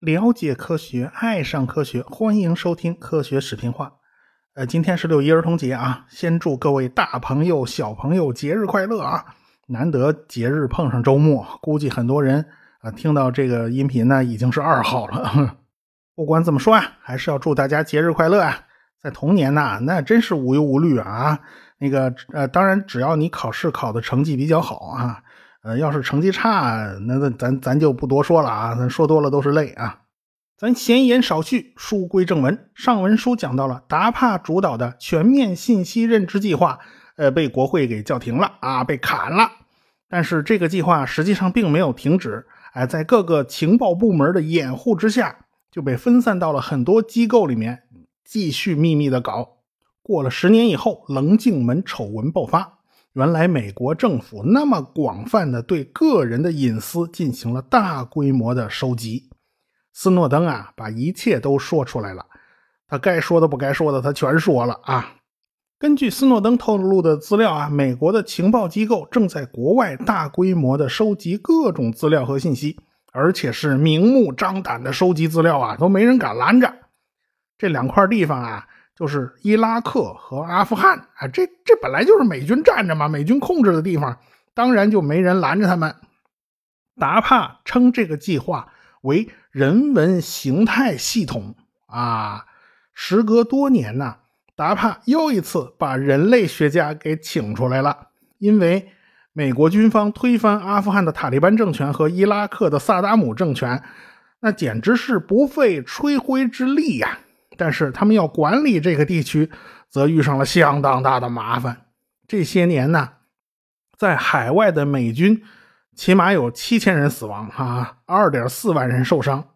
了解科学，爱上科学，欢迎收听《科学视频化》。呃，今天是六一儿童节啊，先祝各位大朋友、小朋友节日快乐啊！难得节日碰上周末，估计很多人啊听到这个音频呢，已经是二号了。不管怎么说啊，还是要祝大家节日快乐啊！在童年呐，那真是无忧无虑啊。那个呃，当然，只要你考试考的成绩比较好啊，呃，要是成绩差，那那咱咱就不多说了啊，咱说多了都是泪啊。咱闲言少叙，书归正文。上文书讲到了达帕主导的全面信息认知计划，呃，被国会给叫停了啊，被砍了。但是这个计划实际上并没有停止，哎，在各个情报部门的掩护之下，就被分散到了很多机构里面，继续秘密的搞。过了十年以后，棱镜门丑闻爆发。原来美国政府那么广泛的对个人的隐私进行了大规模的收集。斯诺登啊，把一切都说出来了。他该说的不该说的，他全说了啊。根据斯诺登透露的资料啊，美国的情报机构正在国外大规模的收集各种资料和信息，而且是明目张胆的收集资料啊，都没人敢拦着。这两块地方啊。就是伊拉克和阿富汗啊，这这本来就是美军占着嘛，美军控制的地方，当然就没人拦着他们。达帕称这个计划为人文形态系统啊。时隔多年呢，达帕又一次把人类学家给请出来了，因为美国军方推翻阿富汗的塔利班政权和伊拉克的萨达姆政权，那简直是不费吹灰之力呀。但是他们要管理这个地区，则遇上了相当大的麻烦。这些年呢，在海外的美军起码有七千人死亡，哈，二点四万人受伤。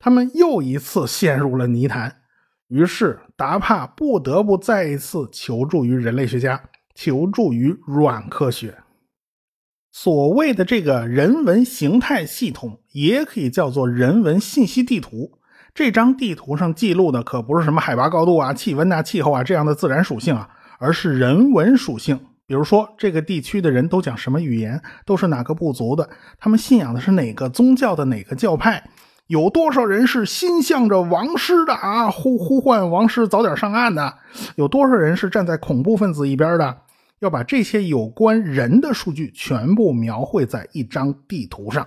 他们又一次陷入了泥潭。于是达帕不得不再一次求助于人类学家，求助于软科学。所谓的这个人文形态系统，也可以叫做人文信息地图。这张地图上记录的可不是什么海拔高度啊、气温啊、气候啊这样的自然属性啊，而是人文属性。比如说，这个地区的人都讲什么语言，都是哪个部族的，他们信仰的是哪个宗教的哪个教派，有多少人是心向着王师的啊，呼呼唤王师早点上岸的，有多少人是站在恐怖分子一边的，要把这些有关人的数据全部描绘在一张地图上。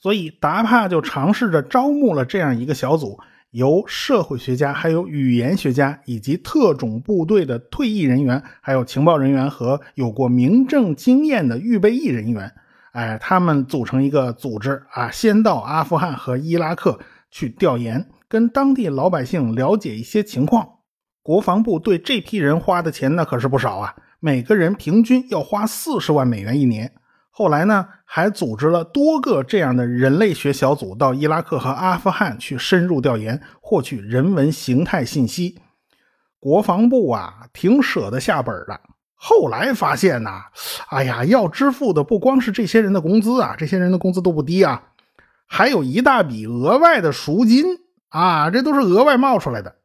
所以达帕就尝试着招募了这样一个小组，由社会学家、还有语言学家以及特种部队的退役人员，还有情报人员和有过民政经验的预备役人员，哎，他们组成一个组织啊，先到阿富汗和伊拉克去调研，跟当地老百姓了解一些情况。国防部对这批人花的钱那可是不少啊，每个人平均要花四十万美元一年。后来呢，还组织了多个这样的人类学小组到伊拉克和阿富汗去深入调研，获取人文形态信息。国防部啊，挺舍得下本的。后来发现呐，哎呀，要支付的不光是这些人的工资啊，这些人的工资都不低啊，还有一大笔额外的赎金啊，这都是额外冒出来的。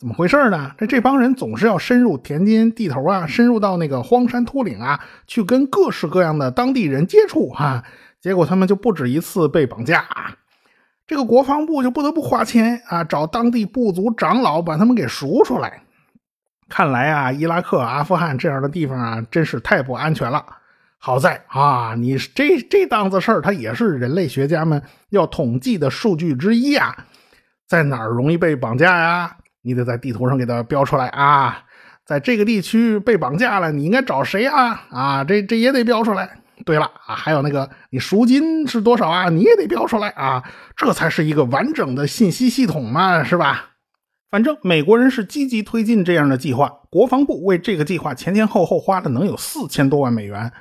怎么回事呢？这这帮人总是要深入田间地头啊，深入到那个荒山秃岭啊，去跟各式各样的当地人接触哈。结果他们就不止一次被绑架，这个国防部就不得不花钱啊，找当地部族长老把他们给赎出来。看来啊，伊拉克、阿富汗这样的地方啊，真是太不安全了。好在啊，你这这档子事儿，它也是人类学家们要统计的数据之一啊，在哪儿容易被绑架呀？你得在地图上给它标出来啊，在这个地区被绑架了，你应该找谁啊？啊，这这也得标出来。对了啊，还有那个你赎金是多少啊？你也得标出来啊，这才是一个完整的信息系统嘛，是吧？反正美国人是积极推进这样的计划，国防部为这个计划前前后后花了能有四千多万美元，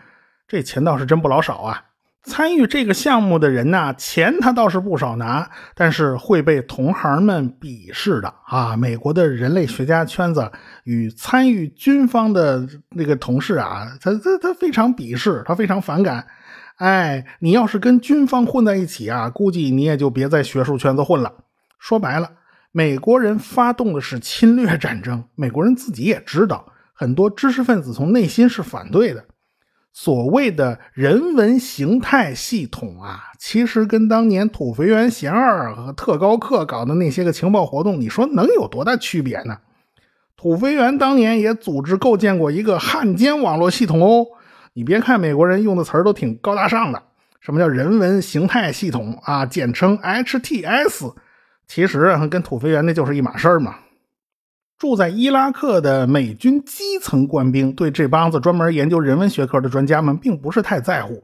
这钱倒是真不老少啊。参与这个项目的人呢，钱他倒是不少拿，但是会被同行们鄙视的啊！美国的人类学家圈子与参与军方的那个同事啊，他他他非常鄙视，他非常反感。哎，你要是跟军方混在一起啊，估计你也就别在学术圈子混了。说白了，美国人发动的是侵略战争，美国人自己也知道，很多知识分子从内心是反对的。所谓的人文形态系统啊，其实跟当年土肥原贤二和特高课搞的那些个情报活动，你说能有多大区别呢？土肥原当年也组织构建过一个汉奸网络系统哦。你别看美国人用的词儿都挺高大上的，什么叫人文形态系统啊？简称 HTS，其实跟土肥原那就是一码事儿嘛。住在伊拉克的美军基层官兵对这帮子专门研究人文学科的专家们并不是太在乎。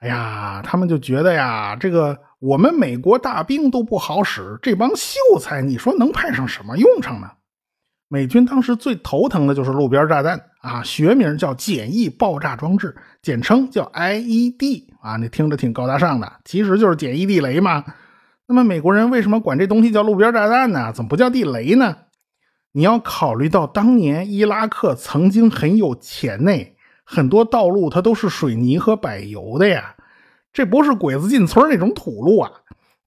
哎呀，他们就觉得呀，这个我们美国大兵都不好使，这帮秀才你说能派上什么用场呢？美军当时最头疼的就是路边炸弹啊，学名叫简易爆炸装置，简称叫 IED 啊，你听着挺高大上的，其实就是简易地雷嘛。那么美国人为什么管这东西叫路边炸弹呢？怎么不叫地雷呢？你要考虑到当年伊拉克曾经很有钱呢，很多道路它都是水泥和柏油的呀，这不是鬼子进村那种土路啊。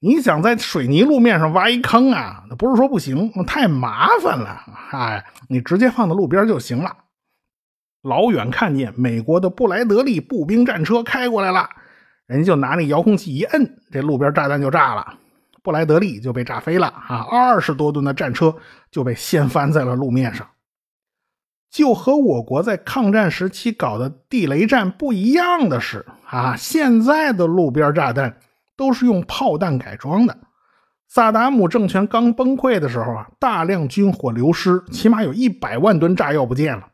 你想在水泥路面上挖一坑啊？那不是说不行，太麻烦了。哎，你直接放在路边就行了。老远看见美国的布莱德利步兵战车开过来了，人家就拿那遥控器一摁，这路边炸弹就炸了，布莱德利就被炸飞了啊！二十多吨的战车就被掀翻在了路面上。就和我国在抗战时期搞的地雷战不一样的是啊，现在的路边炸弹。都是用炮弹改装的。萨达姆政权刚崩溃的时候啊，大量军火流失，起码有一百万吨炸药不见了。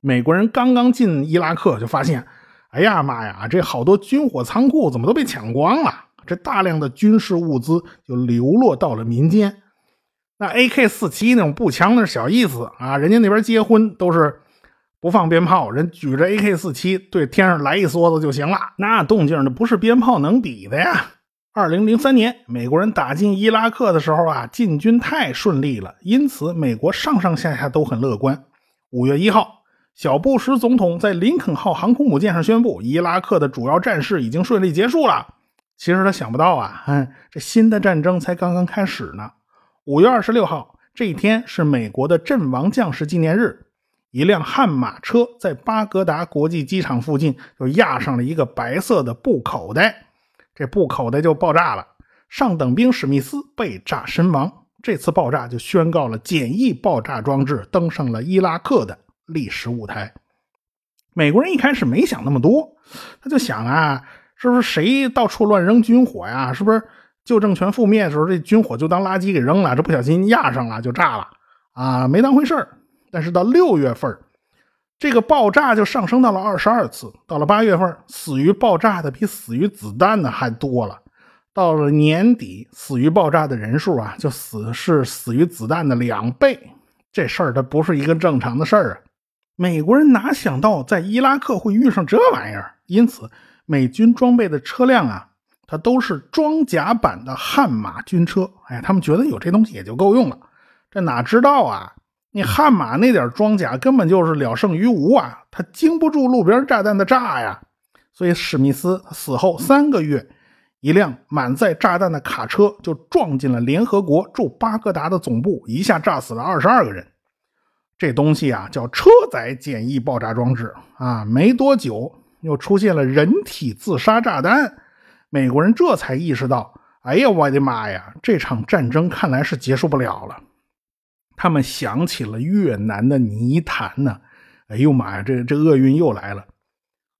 美国人刚刚进伊拉克就发现，哎呀妈呀，这好多军火仓库怎么都被抢光了？这大量的军事物资就流落到了民间。那 AK 四七那种步枪那是小意思啊，人家那边结婚都是。不放鞭炮，人举着 AK 四七对天上来一梭子就行了。那动静那不是鞭炮能比的呀！二零零三年，美国人打进伊拉克的时候啊，进军太顺利了，因此美国上上下下都很乐观。五月一号，小布什总统在林肯号航空母舰上宣布，伊拉克的主要战事已经顺利结束了。其实他想不到啊，嗯，这新的战争才刚刚开始呢。五月二十六号这一天是美国的阵亡将士纪念日。一辆悍马车在巴格达国际机场附近就压上了一个白色的布口袋，这布口袋就爆炸了。上等兵史密斯被炸身亡。这次爆炸就宣告了简易爆炸装置登上了伊拉克的历史舞台。美国人一开始没想那么多，他就想啊，是不是谁到处乱扔军火呀？是不是旧政权覆灭的时候，这军火就当垃圾给扔了？这不小心压上了就炸了啊？没当回事儿。但是到六月份，这个爆炸就上升到了二十二次。到了八月份，死于爆炸的比死于子弹的还多了。到了年底，死于爆炸的人数啊，就死是死于子弹的两倍。这事儿它不是一个正常的事儿啊！美国人哪想到在伊拉克会遇上这玩意儿？因此，美军装备的车辆啊，它都是装甲版的悍马军车。哎，他们觉得有这东西也就够用了。这哪知道啊？你悍马那点装甲根本就是了胜于无啊，它经不住路边炸弹的炸呀。所以史密斯死后三个月，一辆满载炸弹的卡车就撞进了联合国驻巴格达的总部，一下炸死了二十二个人。这东西啊叫车载简易爆炸装置啊。没多久又出现了人体自杀炸弹，美国人这才意识到，哎呀，我的妈呀，这场战争看来是结束不了了。他们想起了越南的泥潭呢，哎呦妈呀，这这厄运又来了。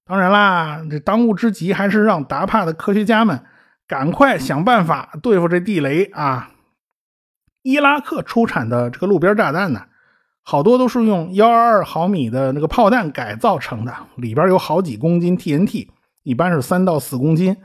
当然啦，这当务之急还是让达帕的科学家们赶快想办法对付这地雷啊！伊拉克出产的这个路边炸弹呢，好多都是用幺二二毫米的那个炮弹改造成的，里边有好几公斤 TNT，一般是三到四公斤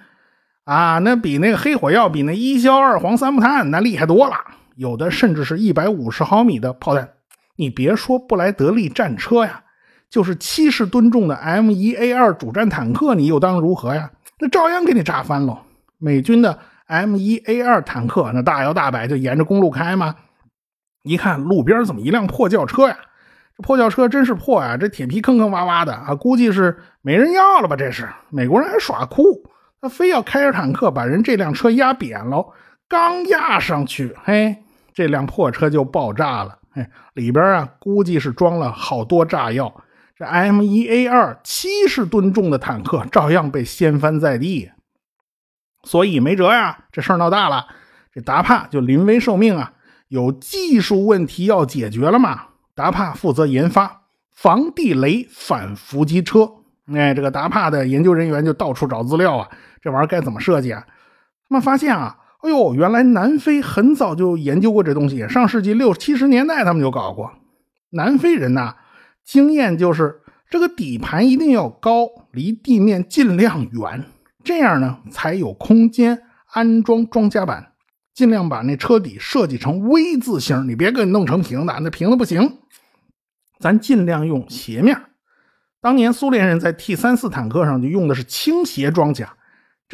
啊，那比那个黑火药、比那一硝二黄三木炭那厉害多了。有的甚至是一百五十毫米的炮弹，你别说布莱德利战车呀，就是七十吨重的 M 一 A 二主战坦克，你又当如何呀？那照样给你炸翻喽！美军的 M 一 A 二坦克那大摇大摆就沿着公路开嘛，一看路边怎么一辆破轿车呀？这破轿车真是破呀！这铁皮坑坑洼洼的啊，估计是没人要了吧？这是美国人还耍酷，他非要开着坦克把人这辆车压扁喽！刚压上去，嘿。这辆破车就爆炸了，嘿，里边啊估计是装了好多炸药，这 M 一 A 二七十吨重的坦克照样被掀翻在地。所以没辙呀，这事儿闹大了，这达帕就临危受命啊，有技术问题要解决了嘛。达帕负责研发防地雷反伏击车。哎，这个达帕的研究人员就到处找资料啊，这玩意儿该怎么设计啊？他们发现啊，哎呦，原来南非很早就研究过这东西，上世纪六七十年代他们就搞过。南非人呐，经验就是这个底盘一定要高，离地面尽量远。这样呢，才有空间安装装甲板，尽量把那车底设计成 V 字形，你别给弄成平的，那平的不行。咱尽量用斜面。当年苏联人在 T 三四坦克上就用的是倾斜装甲，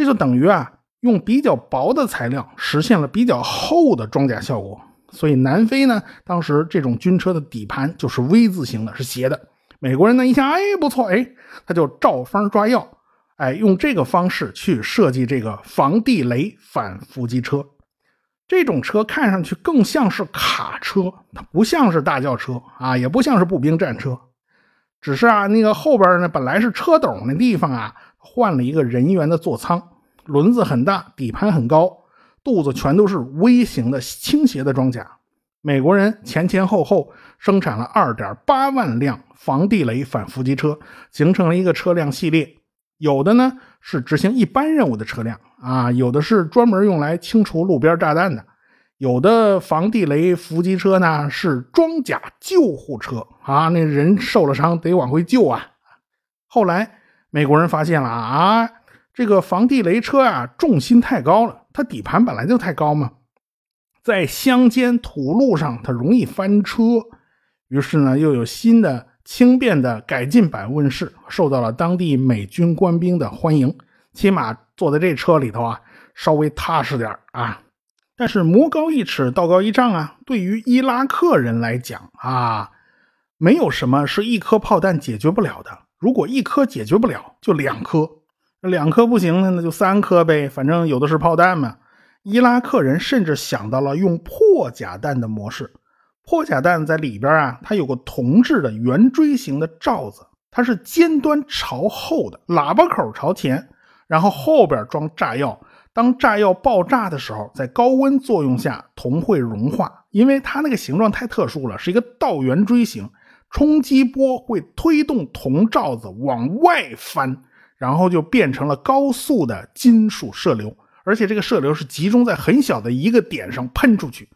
这就等于啊，用比较薄的材料实现了比较厚的装甲效果。所以南非呢，当时这种军车的底盘就是 V 字形的，是斜的。美国人呢一想，哎，不错，哎，他就照方抓药。哎，用这个方式去设计这个防地雷反伏击车，这种车看上去更像是卡车，它不像是大轿车啊，也不像是步兵战车，只是啊，那个后边呢本来是车斗那地方啊，换了一个人员的座舱，轮子很大，底盘很高，肚子全都是微型的倾斜的装甲。美国人前前后后生产了二点八万辆防地雷反伏击车，形成了一个车辆系列。有的呢是执行一般任务的车辆啊，有的是专门用来清除路边炸弹的，有的防地雷伏击车呢是装甲救护车啊，那人受了伤得往回救啊。后来美国人发现了啊，这个防地雷车啊重心太高了，它底盘本来就太高嘛，在乡间土路上它容易翻车，于是呢又有新的。轻便的改进版问世，受到了当地美军官兵的欢迎。起码坐在这车里头啊，稍微踏实点啊。但是魔高一尺，道高一丈啊。对于伊拉克人来讲啊，没有什么是一颗炮弹解决不了的。如果一颗解决不了，就两颗；两颗不行呢，那就三颗呗。反正有的是炮弹嘛。伊拉克人甚至想到了用破甲弹的模式。破甲弹在里边啊，它有个铜制的圆锥形的罩子，它是尖端朝后的，喇叭口朝前，然后后边装炸药。当炸药爆炸的时候，在高温作用下，铜会融化，因为它那个形状太特殊了，是一个倒圆锥形，冲击波会推动铜罩子往外翻，然后就变成了高速的金属射流，而且这个射流是集中在很小的一个点上喷出去。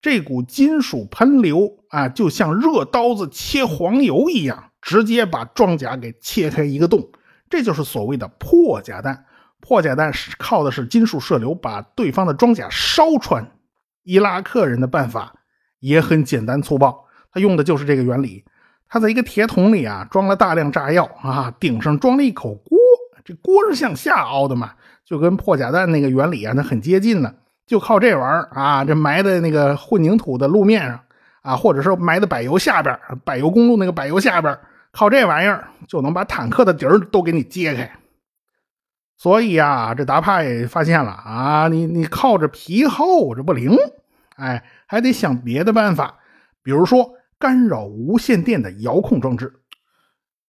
这股金属喷流啊，就像热刀子切黄油一样，直接把装甲给切开一个洞。这就是所谓的破甲弹。破甲弹是靠的是金属射流把对方的装甲烧穿。伊拉克人的办法也很简单粗暴，他用的就是这个原理。他在一个铁桶里啊装了大量炸药啊，顶上装了一口锅，这锅是向下凹的嘛，就跟破甲弹那个原理啊，那很接近了。就靠这玩意儿啊，这埋在那个混凝土的路面上啊，或者是埋在柏油下边柏油公路那个柏油下边靠这玩意儿就能把坦克的底儿都给你揭开。所以啊，这达帕也发现了啊，你你靠着皮厚这不灵，哎，还得想别的办法，比如说干扰无线电的遥控装置。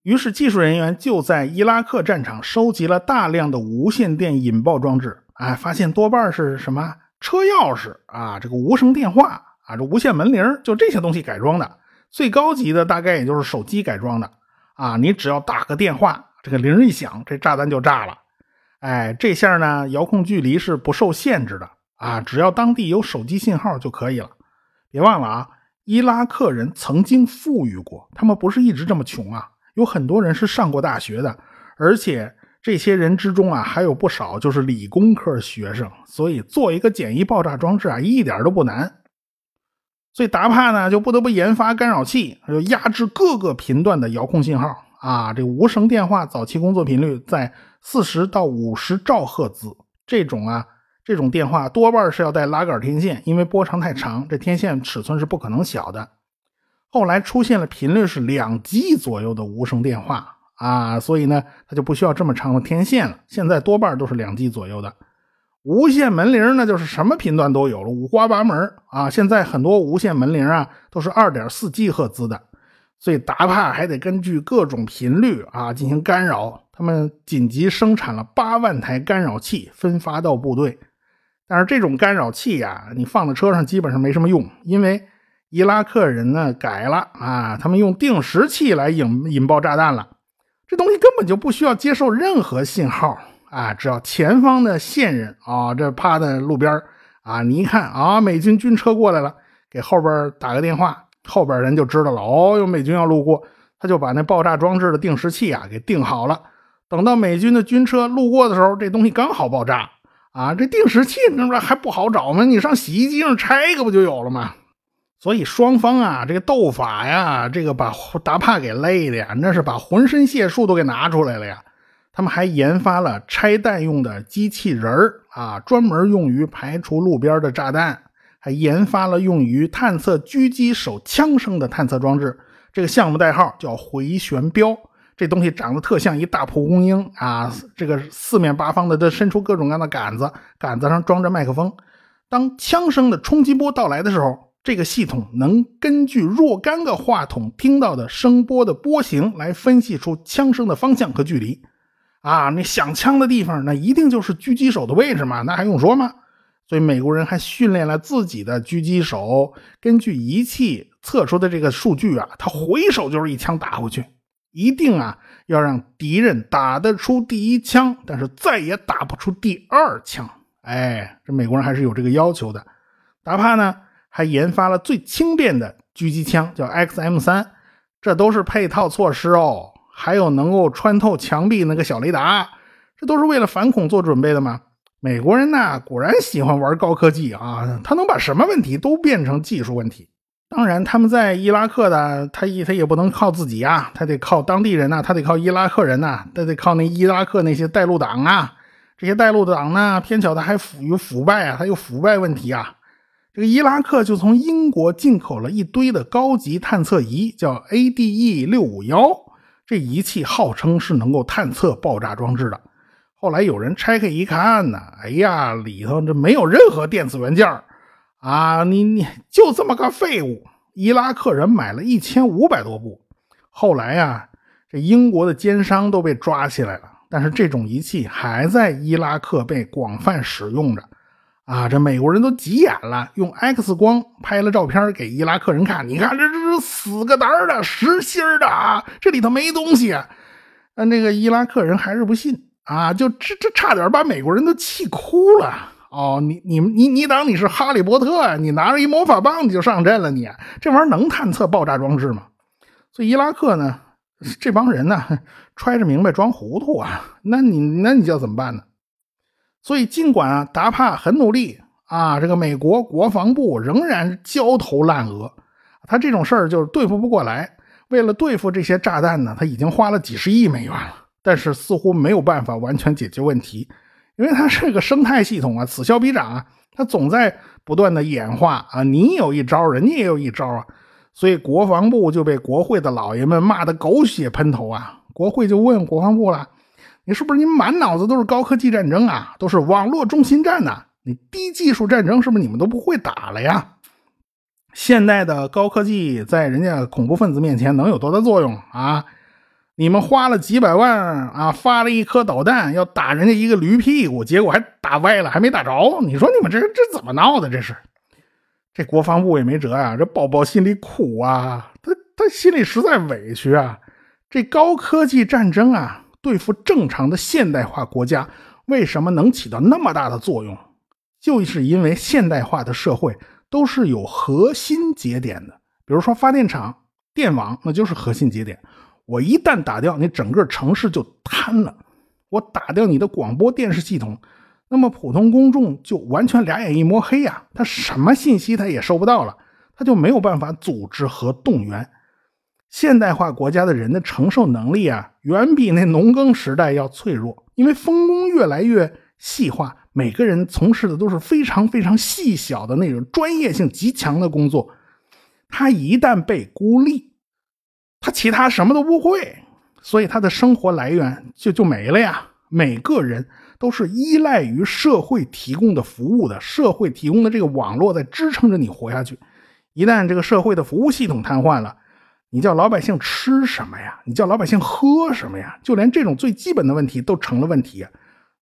于是技术人员就在伊拉克战场收集了大量的无线电引爆装置，哎，发现多半是什么？车钥匙啊，这个无声电话啊，这无线门铃，就这些东西改装的。最高级的大概也就是手机改装的啊。你只要打个电话，这个铃一响，这炸弹就炸了。哎，这下呢，遥控距离是不受限制的啊，只要当地有手机信号就可以了。别忘了啊，伊拉克人曾经富裕过，他们不是一直这么穷啊，有很多人是上过大学的，而且。这些人之中啊，还有不少就是理工科学生，所以做一个简易爆炸装置啊，一点都不难。所以达帕呢，就不得不研发干扰器，就压制各个频段的遥控信号啊。这无声电话早期工作频率在四十到五十兆赫兹，这种啊，这种电话多半是要带拉杆天线，因为波长太长，这天线尺寸是不可能小的。后来出现了频率是两 G 左右的无声电话。啊，所以呢，它就不需要这么长的天线了。现在多半都是两 G 左右的无线门铃，那就是什么频段都有了，五花八门啊。现在很多无线门铃啊，都是二点四 G 赫兹的。所以达帕还得根据各种频率啊进行干扰。他们紧急生产了八万台干扰器，分发到部队。但是这种干扰器呀，你放在车上基本上没什么用，因为伊拉克人呢改了啊，他们用定时器来引引爆炸弹了。这东西根本就不需要接受任何信号啊，只要前方的线人啊，这趴在路边啊，你一看啊，美军军车过来了，给后边打个电话，后边人就知道了哦，有美军要路过，他就把那爆炸装置的定时器啊给定好了。等到美军的军车路过的时候，这东西刚好爆炸啊！这定时器那不还不好找吗？你上洗衣机上拆一个不就有了吗？所以双方啊，这个斗法呀，这个把达帕给累的呀，那是把浑身解数都给拿出来了呀。他们还研发了拆弹用的机器人啊，专门用于排除路边的炸弹，还研发了用于探测狙击手枪声的探测装置。这个项目代号叫回旋镖。这东西长得特像一大蒲公英啊！这个四面八方的都伸出各种各样的杆子，杆子上装着麦克风。当枪声的冲击波到来的时候，这个系统能根据若干个话筒听到的声波的波形来分析出枪声的方向和距离。啊，那响枪的地方，那一定就是狙击手的位置嘛？那还用说吗？所以美国人还训练了自己的狙击手，根据仪器测出的这个数据啊，他回手就是一枪打回去。一定啊，要让敌人打得出第一枪，但是再也打不出第二枪。哎，这美国人还是有这个要求的。达帕呢，还研发了最轻便的狙击枪，叫 XM 三，这都是配套措施哦。还有能够穿透墙壁那个小雷达，这都是为了反恐做准备的吗？美国人呢，果然喜欢玩高科技啊，他能把什么问题都变成技术问题。当然，他们在伊拉克的，他也他也不能靠自己啊，他得靠当地人呐，他得靠伊拉克人呐，他得靠那伊拉克那些带路党啊。这些带路党呢，偏巧他还腐于腐败啊，他有腐败问题啊。这个伊拉克就从英国进口了一堆的高级探测仪，叫 ADE 六五幺，这仪器号称是能够探测爆炸装置的。后来有人拆开一看呢，哎呀，里头这没有任何电子元件啊，你你就这么个废物！伊拉克人买了一千五百多部，后来呀，这英国的奸商都被抓起来了，但是这种仪器还在伊拉克被广泛使用着。啊，这美国人都急眼了，用 X 光拍了照片给伊拉克人看，你看这这是死个胆儿的实心的啊，这里头没东西。啊，那个伊拉克人还是不信啊，就这这差点把美国人都气哭了。哦，你你你你当你是哈利波特啊？你拿着一魔法棒你就上阵了？你这玩意儿能探测爆炸装置吗？所以伊拉克呢，这帮人呢，揣着明白装糊涂啊。那你那你叫怎么办呢？所以尽管啊，达帕很努力啊，这个美国国防部仍然焦头烂额。他这种事儿就是对付不过来。为了对付这些炸弹呢，他已经花了几十亿美元了，但是似乎没有办法完全解决问题。因为它是个生态系统啊，此消彼长啊，它总在不断的演化啊。你有一招，人家也有一招啊，所以国防部就被国会的老爷们骂得狗血喷头啊。国会就问国防部了：“你是不是你满脑子都是高科技战争啊？都是网络中心战呐？你低技术战争是不是你们都不会打了呀？现代的高科技在人家恐怖分子面前能有多大作用啊？”你们花了几百万啊，发了一颗导弹要打人家一个驴屁股，结果还打歪了，还没打着。你说你们这这怎么闹的？这是，这国防部也没辙呀。这宝宝心里苦啊，他他心里实在委屈啊。这高科技战争啊，对付正常的现代化国家，为什么能起到那么大的作用？就是因为现代化的社会都是有核心节点的，比如说发电厂、电网，那就是核心节点。我一旦打掉你，整个城市就瘫了。我打掉你的广播电视系统，那么普通公众就完全两眼一抹黑呀，他什么信息他也收不到了，他就没有办法组织和动员。现代化国家的人的承受能力啊，远比那农耕时代要脆弱，因为分工越来越细化，每个人从事的都是非常非常细小的那种专业性极强的工作，他一旦被孤立。他其他什么都不会，所以他的生活来源就就没了呀。每个人都是依赖于社会提供的服务的，社会提供的这个网络在支撑着你活下去。一旦这个社会的服务系统瘫痪了，你叫老百姓吃什么呀？你叫老百姓喝什么呀？就连这种最基本的问题都成了问题。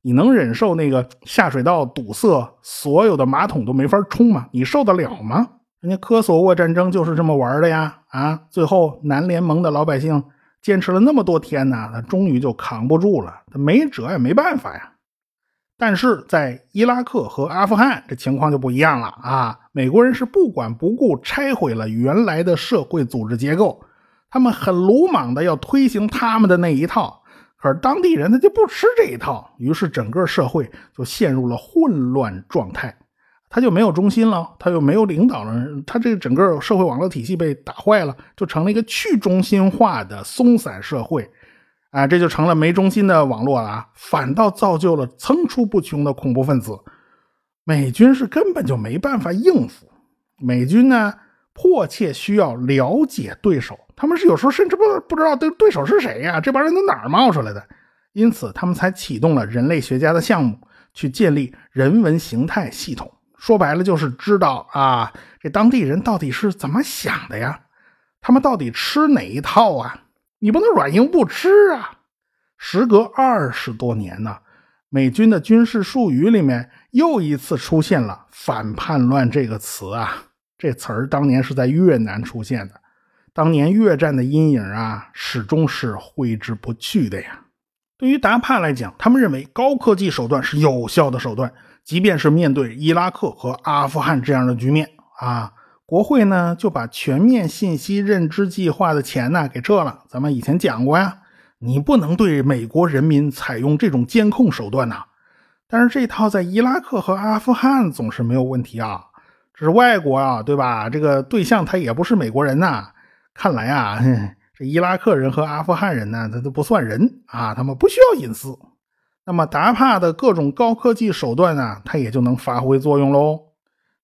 你能忍受那个下水道堵塞，所有的马桶都没法冲吗？你受得了吗？人家科索沃战争就是这么玩的呀！啊，最后南联盟的老百姓坚持了那么多天呢，他终于就扛不住了，他没辙也没办法呀。但是在伊拉克和阿富汗，这情况就不一样了啊！美国人是不管不顾拆毁了原来的社会组织结构，他们很鲁莽的要推行他们的那一套。可是当地人他就不吃这一套，于是整个社会就陷入了混乱状态，他就没有中心了，他又没有领导人，他这个整个社会网络体系被打坏了，就成了一个去中心化的松散社会。啊，这就成了没中心的网络了啊！反倒造就了层出不穷的恐怖分子。美军是根本就没办法应付。美军呢，迫切需要了解对手。他们是有时候甚至不不知道对对手是谁呀？这帮人从哪儿冒出来的？因此，他们才启动了人类学家的项目，去建立人文形态系统。说白了，就是知道啊，这当地人到底是怎么想的呀？他们到底吃哪一套啊？你不能软硬不吃啊！时隔二十多年呢，美军的军事术语里面又一次出现了“反叛乱”这个词啊！这词儿当年是在越南出现的，当年越战的阴影啊，始终是挥之不去的呀。对于达帕来讲，他们认为高科技手段是有效的手段，即便是面对伊拉克和阿富汗这样的局面啊。国会呢就把全面信息认知计划的钱呢给撤了。咱们以前讲过呀，你不能对美国人民采用这种监控手段呐。但是这套在伊拉克和阿富汗总是没有问题啊，这是外国啊，对吧？这个对象他也不是美国人呐。看来啊，这伊拉克人和阿富汗人呢，他都不算人啊，他们不需要隐私。那么达帕的各种高科技手段呢，它也就能发挥作用喽。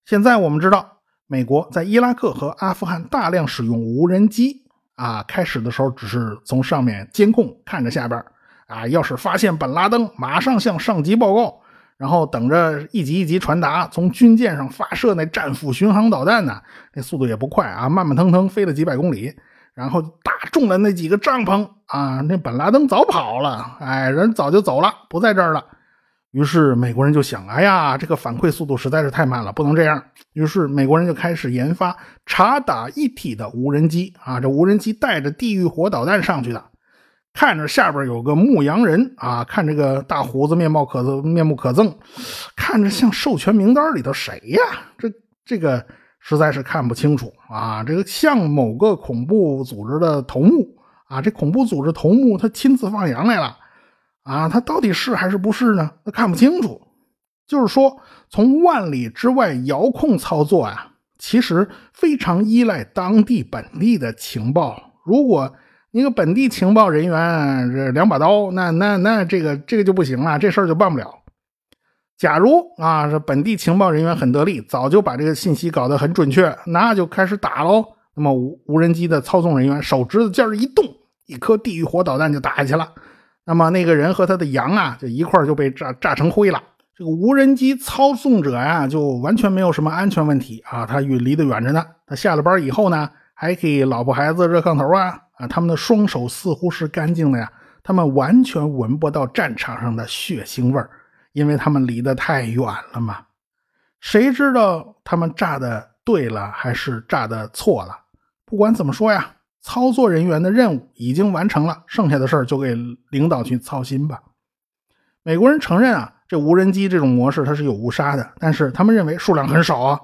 现在我们知道。美国在伊拉克和阿富汗大量使用无人机啊，开始的时候只是从上面监控看着下边啊，要是发现本拉登，马上向上级报告，然后等着一级一级传达，从军舰上发射那战斧巡航导弹呢，那速度也不快啊，慢慢腾腾飞了几百公里，然后打中了那几个帐篷啊，那本拉登早跑了，哎，人早就走了，不在这儿了。于是美国人就想，哎呀，这个反馈速度实在是太慢了，不能这样。于是美国人就开始研发察打一体的无人机啊，这无人机带着地狱火导弹上去的，看着下边有个牧羊人啊，看这个大胡子，面貌可面目可憎，看着像授权名单里头谁呀？这这个实在是看不清楚啊，这个像某个恐怖组织的头目啊，这恐怖组织头目他亲自放羊来了。啊，他到底是还是不是呢？他看不清楚。就是说，从万里之外遥控操作啊，其实非常依赖当地本地的情报。如果一个本地情报人员这两把刀，那那那这个这个就不行了，这事儿就办不了。假如啊，这本地情报人员很得力，早就把这个信息搞得很准确，那就开始打喽。那么无无人机的操纵人员手指头尖一动，一颗地狱火导弹就打下去了。那么那个人和他的羊啊，就一块就被炸炸成灰了。这个无人机操纵者呀，就完全没有什么安全问题啊，他与离得远着呢。他下了班以后呢，还给老婆孩子热炕头啊啊，他们的双手似乎是干净的呀，他们完全闻不到战场上的血腥味儿，因为他们离得太远了嘛。谁知道他们炸的对了还是炸的错了？不管怎么说呀。操作人员的任务已经完成了，剩下的事儿就给领导去操心吧。美国人承认啊，这无人机这种模式它是有误杀的，但是他们认为数量很少啊，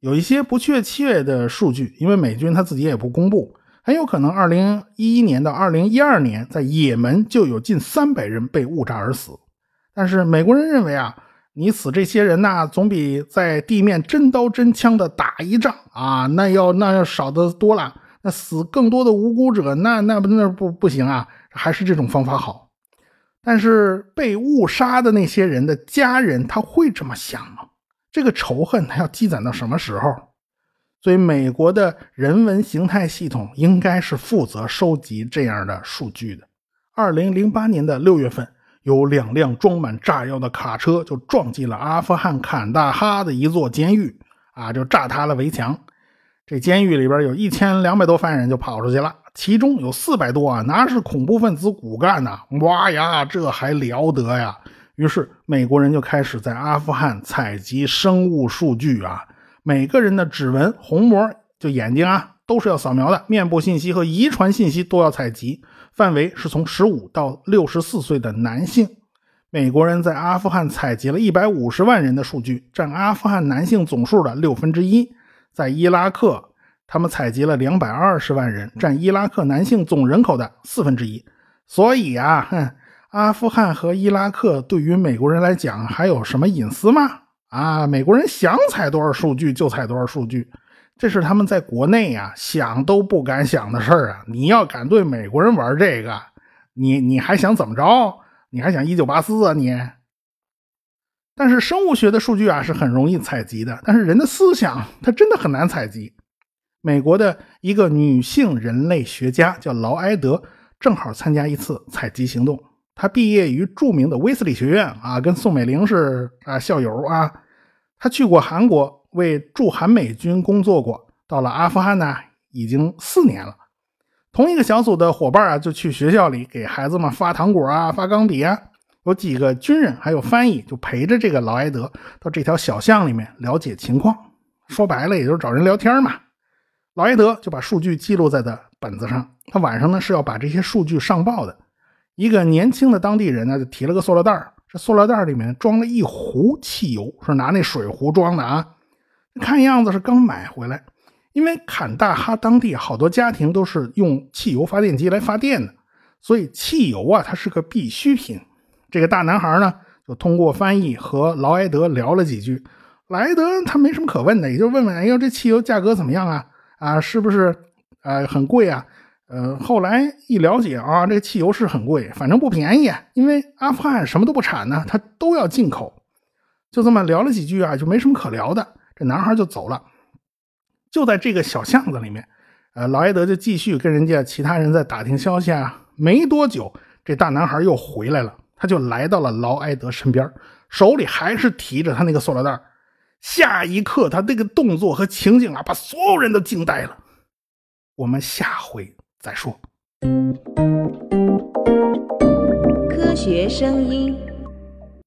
有一些不确切的数据，因为美军他自己也不公布，很有可能2011年到2012年在也门就有近300人被误炸而死。但是美国人认为啊，你死这些人呐，总比在地面真刀真枪的打一仗啊，那要那要少得多了。那死更多的无辜者，那那不那不不行啊，还是这种方法好。但是被误杀的那些人的家人，他会这么想吗？这个仇恨他要积攒到什么时候？所以美国的人文形态系统应该是负责收集这样的数据的。二零零八年的六月份，有两辆装满炸药的卡车就撞进了阿富汗坎大哈的一座监狱，啊，就炸塌了围墙。这监狱里边有一千两百多犯人就跑出去了，其中有四百多啊，那是恐怖分子骨干呐！哇呀，这还了得呀！于是美国人就开始在阿富汗采集生物数据啊，每个人的指纹、虹膜，就眼睛啊，都是要扫描的，面部信息和遗传信息都要采集，范围是从十五到六十四岁的男性。美国人在阿富汗采集了一百五十万人的数据，占阿富汗男性总数的六分之一。在伊拉克。他们采集了两百二十万人，占伊拉克男性总人口的四分之一。所以啊，哼，阿富汗和伊拉克对于美国人来讲还有什么隐私吗？啊，美国人想采多少数据就采多少数据，这是他们在国内呀想都不敢想的事儿啊！你要敢对美国人玩这个，你你还想怎么着？你还想一九八四啊你？但是生物学的数据啊是很容易采集的，但是人的思想它真的很难采集。美国的一个女性人类学家叫劳埃德，正好参加一次采集行动。她毕业于著名的威斯利学院啊，跟宋美龄是啊校友啊。她去过韩国，为驻韩美军工作过。到了阿富汗呢，已经四年了。同一个小组的伙伴啊，就去学校里给孩子们发糖果啊，发钢笔啊。有几个军人还有翻译，就陪着这个劳埃德到这条小巷里面了解情况。说白了，也就是找人聊天嘛。劳埃德就把数据记录在的本子上。他晚上呢是要把这些数据上报的。一个年轻的当地人呢就提了个塑料袋这塑料袋里面装了一壶汽油，是拿那水壶装的啊。看样子是刚买回来。因为坎大哈当地好多家庭都是用汽油发电机来发电的，所以汽油啊它是个必需品。这个大男孩呢就通过翻译和劳埃德聊了几句。劳埃德他没什么可问的，也就问问：哎呦，这汽油价格怎么样啊？啊，是不是呃很贵啊？呃，后来一了解啊，这个汽油是很贵，反正不便宜，因为阿富汗什么都不产呢，他都要进口。就这么聊了几句啊，就没什么可聊的，这男孩就走了。就在这个小巷子里面，呃，劳埃德就继续跟人家其他人在打听消息啊。没多久，这大男孩又回来了，他就来到了劳埃德身边，手里还是提着他那个塑料袋。下一刻，他那个动作和情景啊，把所有人都惊呆了。我们下回再说。科学声音。